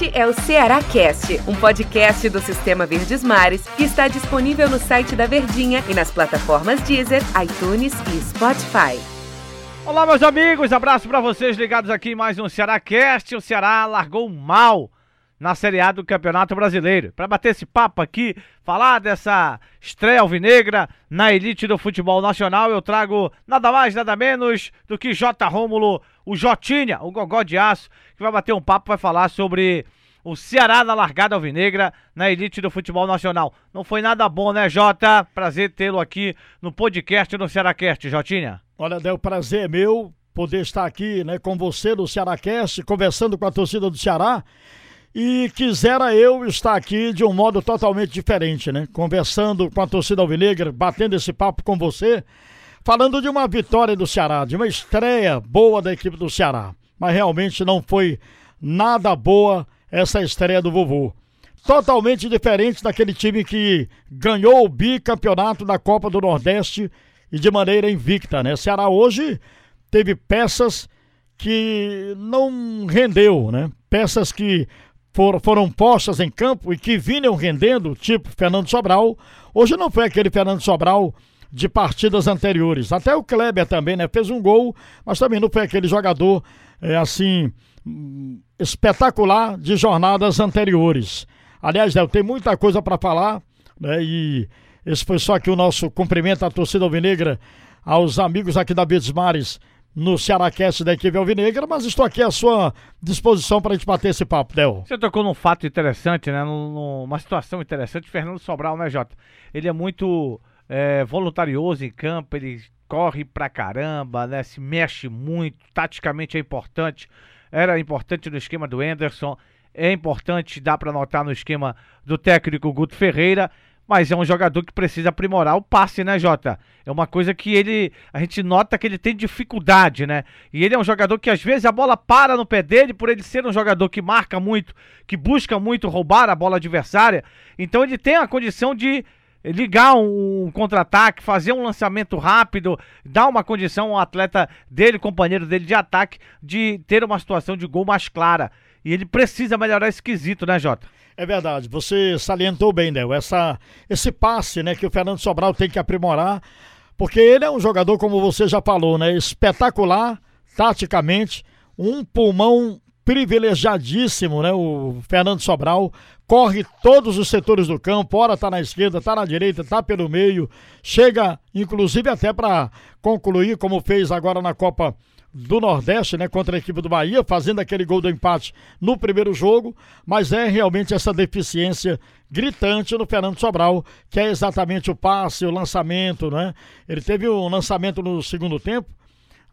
Este é o Ceará Cast, um podcast do Sistema Verdes Mares que está disponível no site da Verdinha e nas plataformas Deezer, iTunes e Spotify. Olá, meus amigos, abraço para vocês ligados aqui em mais um Ceará Cast. O Ceará largou mal na Série A do Campeonato Brasileiro. Para bater esse papo aqui, falar dessa estreia alvinegra na elite do futebol nacional, eu trago nada mais, nada menos do que J. Rômulo, o Jotinha, o gogó de aço, que vai bater um papo, vai falar sobre o Ceará na largada alvinegra na elite do futebol nacional. Não foi nada bom, né, Jota? Prazer tê-lo aqui no podcast do Cearacast, Jotinha. Olha, Del, prazer é meu poder estar aqui, né, com você no Cearacast, conversando com a torcida do Ceará e quisera eu estar aqui de um modo totalmente diferente, né? Conversando com a torcida alvinegra, batendo esse papo com você, falando de uma vitória do Ceará, de uma estreia boa da equipe do Ceará. Mas realmente não foi nada boa essa estreia do vovô. Totalmente diferente daquele time que ganhou o bicampeonato da Copa do Nordeste e de maneira invicta, né? Ceará hoje teve peças que não rendeu, né? Peças que for, foram postas em campo e que vinham rendendo, tipo Fernando Sobral, hoje não foi aquele Fernando Sobral de partidas anteriores. Até o Kleber também, né? Fez um gol, mas também não foi aquele jogador é, assim espetacular de jornadas anteriores. Aliás, Del, tem muita coisa para falar, né? E esse foi só aqui o nosso cumprimento à torcida alvinegra, aos amigos aqui da Bedes Mares no Cearacast da equipe Alvinegra, mas estou aqui à sua disposição para a gente bater esse papo, Del. Você tocou num fato interessante, né? Numa situação interessante. Fernando Sobral, né, Jota? Ele é muito é, voluntarioso em campo, ele corre pra caramba, né? Se mexe muito, taticamente é importante. Era importante no esquema do Anderson, é importante, dá para notar no esquema do técnico Guto Ferreira mas é um jogador que precisa aprimorar o passe, né, Jota? É uma coisa que ele. A gente nota que ele tem dificuldade, né? E ele é um jogador que às vezes a bola para no pé dele, por ele ser um jogador que marca muito, que busca muito roubar a bola adversária. Então ele tem a condição de ligar um, contra-ataque, fazer um lançamento rápido, dar uma condição ao atleta dele, companheiro dele de ataque, de ter uma situação de gol mais clara. E ele precisa melhorar esse quesito, né, Jota? É verdade, você salientou bem, Del, essa, esse passe né, que o Fernando Sobral tem que aprimorar, porque ele é um jogador, como você já falou, né, espetacular, taticamente, um pulmão privilegiadíssimo, né? O Fernando Sobral corre todos os setores do campo, ora tá na esquerda, tá na direita, tá pelo meio, chega inclusive até para concluir como fez agora na Copa do Nordeste, né, contra a equipe do Bahia, fazendo aquele gol do empate no primeiro jogo, mas é realmente essa deficiência gritante no Fernando Sobral, que é exatamente o passe, o lançamento, né? Ele teve um lançamento no segundo tempo,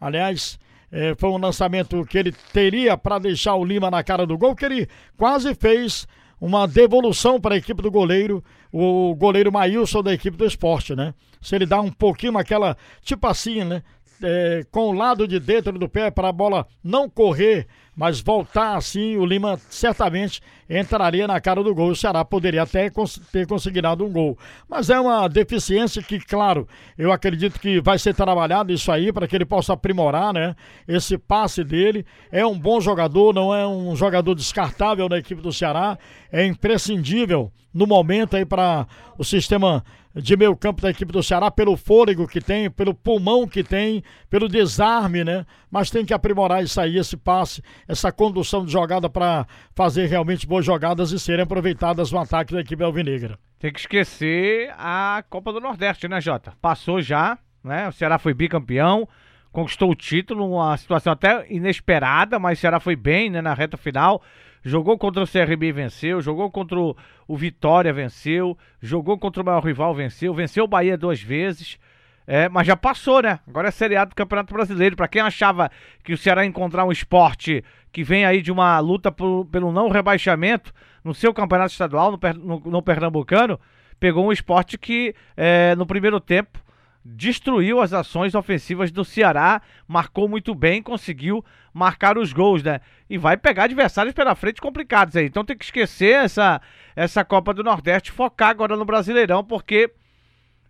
aliás, é, foi um lançamento que ele teria para deixar o Lima na cara do gol, que ele quase fez uma devolução para a equipe do goleiro, o goleiro Maílson da equipe do esporte, né? Se ele dá um pouquinho aquela, tipo assim, né? É, com o lado de dentro do pé para a bola não correr, mas voltar assim, o Lima certamente entraria na cara do gol. O Ceará poderia até cons ter conseguido um gol. Mas é uma deficiência que, claro, eu acredito que vai ser trabalhado isso aí para que ele possa aprimorar, né? Esse passe dele. É um bom jogador, não é um jogador descartável na equipe do Ceará. É imprescindível no momento aí para o sistema de meio campo da equipe do Ceará, pelo fôlego que tem, pelo pulmão que tem, pelo desarme, né? Mas tem que aprimorar isso aí, esse passe, essa condução de jogada para fazer realmente boas jogadas e serem aproveitadas no ataque da equipe alvinegra. Tem que esquecer a Copa do Nordeste, né, Jota? Passou já, né? O Ceará foi bicampeão, conquistou o título, uma situação até inesperada, mas o Ceará foi bem, né, na reta final jogou contra o CRB e venceu, jogou contra o, Vitória, venceu, jogou contra o maior rival, venceu, venceu o Bahia duas vezes. É, mas já passou, né? Agora é seriado do Campeonato Brasileiro. Para quem achava que o Ceará encontrar um esporte que vem aí de uma luta por, pelo não rebaixamento no seu campeonato estadual, no, no, no Pernambucano, pegou um esporte que é, no primeiro tempo destruiu as ações ofensivas do Ceará, marcou muito bem, conseguiu marcar os gols, né? E vai pegar adversários pela frente complicados aí. Então tem que esquecer essa, essa Copa do Nordeste, focar agora no Brasileirão, porque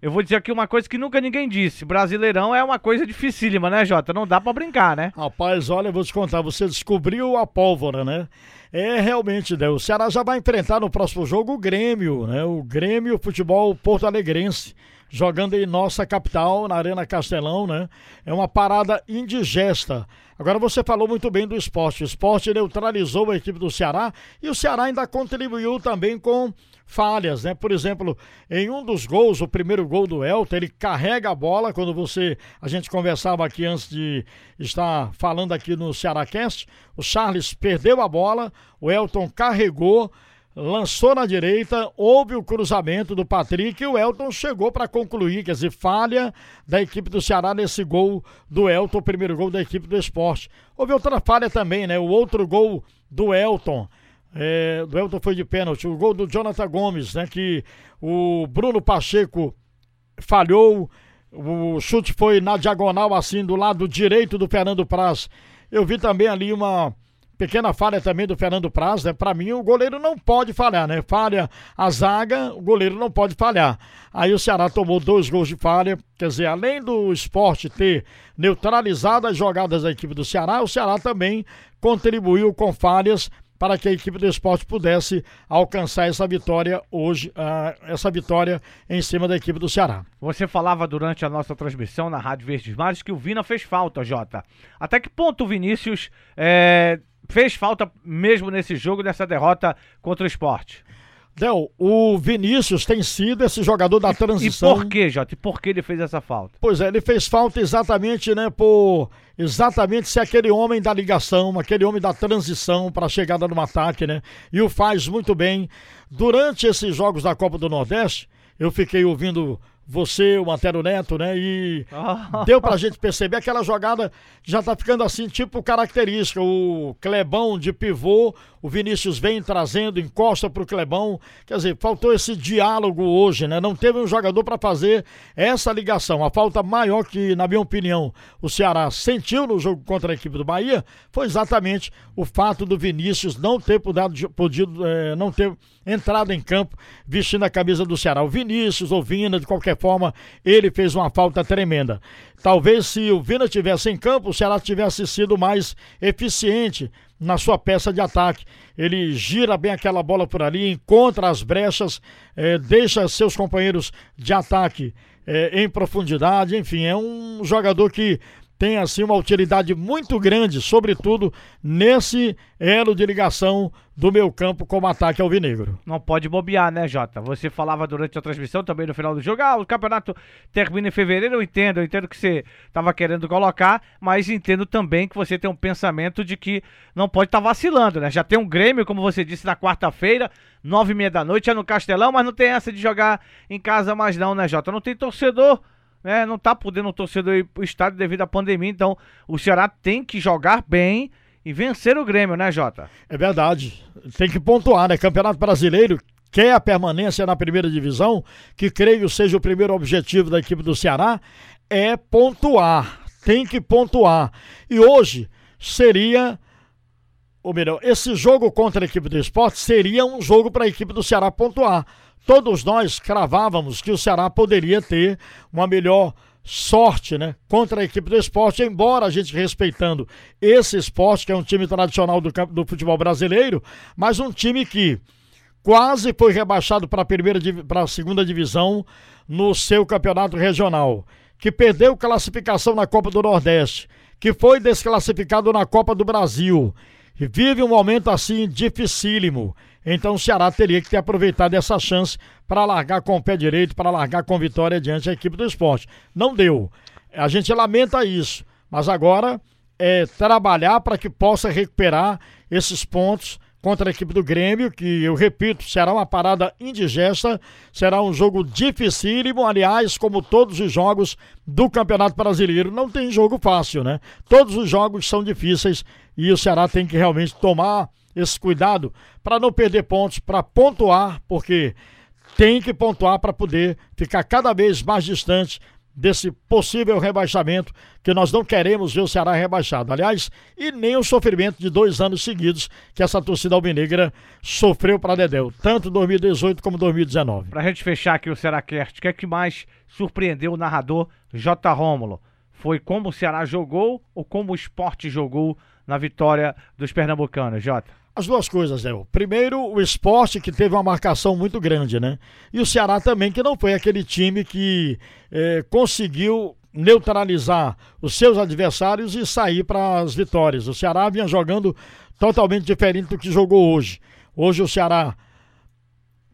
eu vou dizer aqui uma coisa que nunca ninguém disse. Brasileirão é uma coisa dificílima, né, Jota? Não dá para brincar, né? Rapaz, olha, eu vou te contar, você descobriu a pólvora, né? É realmente, né? O Ceará já vai enfrentar no próximo jogo o Grêmio, né? O Grêmio Futebol Porto Alegrense jogando em nossa capital, na Arena Castelão, né? É uma parada indigesta. Agora você falou muito bem do esporte. O esporte neutralizou a equipe do Ceará e o Ceará ainda contribuiu também com falhas, né? Por exemplo, em um dos gols, o primeiro gol do Elton, ele carrega a bola quando você, a gente conversava aqui antes de estar falando aqui no Ceará Cast, o Charles perdeu a bola, o Elton carregou, lançou na direita, houve o cruzamento do Patrick e o Elton chegou para concluir, quer dizer, falha da equipe do Ceará nesse gol do Elton, o primeiro gol da equipe do esporte. Houve outra falha também, né? O outro gol do Elton. É, do Elton foi de pênalti, o gol do Jonathan Gomes, né? Que o Bruno Pacheco falhou, o chute foi na diagonal, assim, do lado direito do Fernando Praz. Eu vi também ali uma Pequena falha também do Fernando Praz, né? Para mim, o goleiro não pode falhar, né? Falha a zaga, o goleiro não pode falhar. Aí o Ceará tomou dois gols de falha. Quer dizer, além do esporte ter neutralizado as jogadas da equipe do Ceará, o Ceará também contribuiu com falhas para que a equipe do esporte pudesse alcançar essa vitória hoje, uh, essa vitória em cima da equipe do Ceará. Você falava durante a nossa transmissão na Rádio Verdes Mares que o Vina fez falta, Jota. Até que ponto o Vinícius é, fez falta mesmo nesse jogo, nessa derrota contra o esporte. Del, o Vinícius tem sido esse jogador da transição. E por que, Jota? E por que ele fez essa falta? Pois é, ele fez falta exatamente, né, por exatamente ser aquele homem da ligação, aquele homem da transição para a chegada no ataque, né? E o faz muito bem. Durante esses jogos da Copa do Nordeste, eu fiquei ouvindo você, o Antero Neto, né? E oh. deu pra gente perceber aquela jogada já tá ficando assim, tipo característica. O Clebão de pivô, o Vinícius vem trazendo, encosta pro Clebão. Quer dizer, faltou esse diálogo hoje, né? Não teve um jogador para fazer essa ligação. A falta maior que, na minha opinião, o Ceará sentiu no jogo contra a equipe do Bahia foi exatamente o fato do Vinícius não ter podido, podido é, não ter entrado em campo vestindo a camisa do Ceará. O Vinícius, o Vina, de qualquer forma, ele fez uma falta tremenda. Talvez se o Vina tivesse em campo, o Ceará tivesse sido mais eficiente na sua peça de ataque. Ele gira bem aquela bola por ali, encontra as brechas, eh, deixa seus companheiros de ataque eh, em profundidade. Enfim, é um jogador que tem assim uma utilidade muito grande, sobretudo nesse elo de ligação do meu campo como ataque alvinegro. Não pode bobear, né, Jota? Você falava durante a transmissão também no final do jogo, ah, o campeonato termina em fevereiro, eu entendo, eu entendo que você estava querendo colocar, mas entendo também que você tem um pensamento de que não pode estar tá vacilando, né? Já tem um Grêmio, como você disse, na quarta-feira, nove e meia da noite, é no Castelão, mas não tem essa de jogar em casa mais não, né, Jota? Não tem torcedor né, não tá podendo o torcedor ir pro estádio devido à pandemia, então o Ceará tem que jogar bem e vencer o Grêmio, né, Jota? É verdade. Tem que pontuar, né? Campeonato Brasileiro quer a permanência na primeira divisão, que creio seja o primeiro objetivo da equipe do Ceará, é pontuar. Tem que pontuar. E hoje seria ou melhor, esse jogo contra a equipe do esporte seria um jogo para a equipe do Ceará pontuar todos nós cravávamos que o Ceará poderia ter uma melhor sorte, né, contra a equipe do esporte, embora a gente respeitando esse esporte, que é um time tradicional do, do futebol brasileiro, mas um time que quase foi rebaixado para a primeira para a segunda divisão no seu campeonato regional, que perdeu classificação na Copa do Nordeste, que foi desclassificado na Copa do Brasil, e vive um momento assim dificílimo então o Ceará teria que ter aproveitado essa chance para largar com o pé direito, para largar com vitória diante da equipe do esporte. Não deu. A gente lamenta isso, mas agora é trabalhar para que possa recuperar esses pontos contra a equipe do Grêmio, que eu repito, será uma parada indigesta, será um jogo dificílimo, aliás, como todos os jogos do Campeonato Brasileiro, não tem jogo fácil, né? Todos os jogos são difíceis e o Ceará tem que realmente tomar esse cuidado para não perder pontos, para pontuar, porque tem que pontuar para poder ficar cada vez mais distante desse possível rebaixamento, que nós não queremos ver o Ceará rebaixado. Aliás, e nem o sofrimento de dois anos seguidos que essa torcida alvinegra sofreu para Dedéu, tanto 2018 como 2019. Para a gente fechar aqui o Cearacast, o que é que mais surpreendeu o narrador J. Rômulo? Foi como o Ceará jogou ou como o esporte jogou na vitória dos pernambucanos, Jota? As duas coisas, Léo. Primeiro, o esporte que teve uma marcação muito grande, né? E o Ceará também, que não foi aquele time que eh, conseguiu neutralizar os seus adversários e sair para as vitórias. O Ceará vinha jogando totalmente diferente do que jogou hoje. Hoje o Ceará,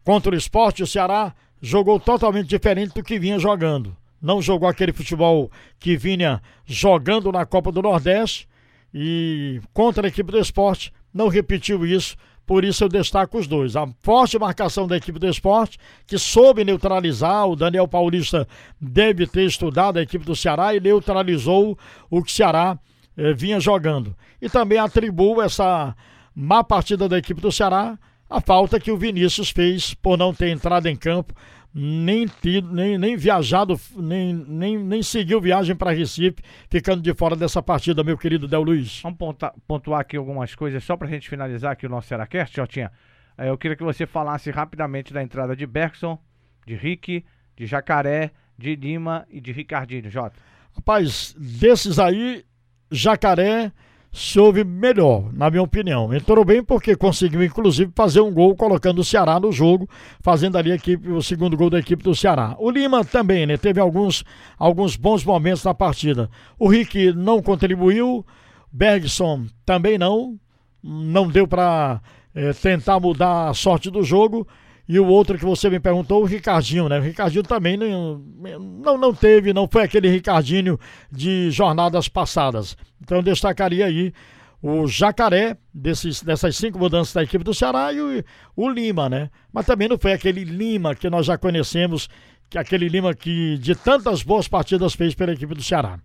contra o esporte, o Ceará jogou totalmente diferente do que vinha jogando. Não jogou aquele futebol que vinha jogando na Copa do Nordeste e contra a equipe do esporte não repetiu isso, por isso eu destaco os dois. A forte marcação da equipe do esporte, que soube neutralizar, o Daniel Paulista deve ter estudado a equipe do Ceará e neutralizou o que o Ceará eh, vinha jogando. E também atribuo essa má partida da equipe do Ceará a falta que o Vinícius fez por não ter entrado em campo nem, tido, nem, nem viajado, nem, nem, nem seguiu viagem para Recife, ficando de fora dessa partida, meu querido Del Luiz. Vamos pontuar, pontuar aqui algumas coisas, só para a gente finalizar aqui o nosso Seracast, Jotinha. É, eu queria que você falasse rapidamente da entrada de Bergson, de Rick, de Jacaré, de Lima e de Ricardinho, Jota. Rapaz, desses aí, Jacaré soube melhor, na minha opinião. Entrou bem porque conseguiu, inclusive, fazer um gol colocando o Ceará no jogo, fazendo ali equipe, o segundo gol da equipe do Ceará. O Lima também, né? Teve alguns, alguns bons momentos na partida. O Rick não contribuiu, Bergson também não. Não deu para é, eh, tentar mudar a sorte do jogo. E o outro que você me perguntou, o Ricardinho, né? O Ricardinho também não, não, não teve, não foi aquele Ricardinho de jornadas passadas. Então eu destacaria aí o Jacaré, desses, dessas cinco mudanças da equipe do Ceará, e o, o Lima, né? Mas também não foi aquele Lima que nós já conhecemos, que aquele Lima que de tantas boas partidas fez pela equipe do Ceará.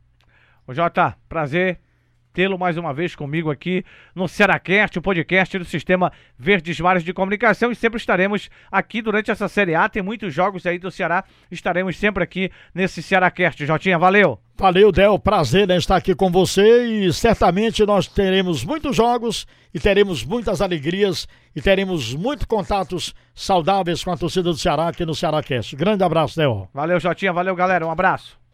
Ô Jota, prazer tê-lo mais uma vez comigo aqui no Cearacast, o podcast do Sistema Verdes Mares de Comunicação. E sempre estaremos aqui durante essa Série A. Tem muitos jogos aí do Ceará. Estaremos sempre aqui nesse Cearacast. Jotinha, valeu! Valeu, Del. Prazer né, estar aqui com você e certamente nós teremos muitos jogos e teremos muitas alegrias e teremos muitos contatos saudáveis com a torcida do Ceará aqui no Cearacast. Grande abraço, Del. Valeu, Jotinha. Valeu, galera. Um abraço.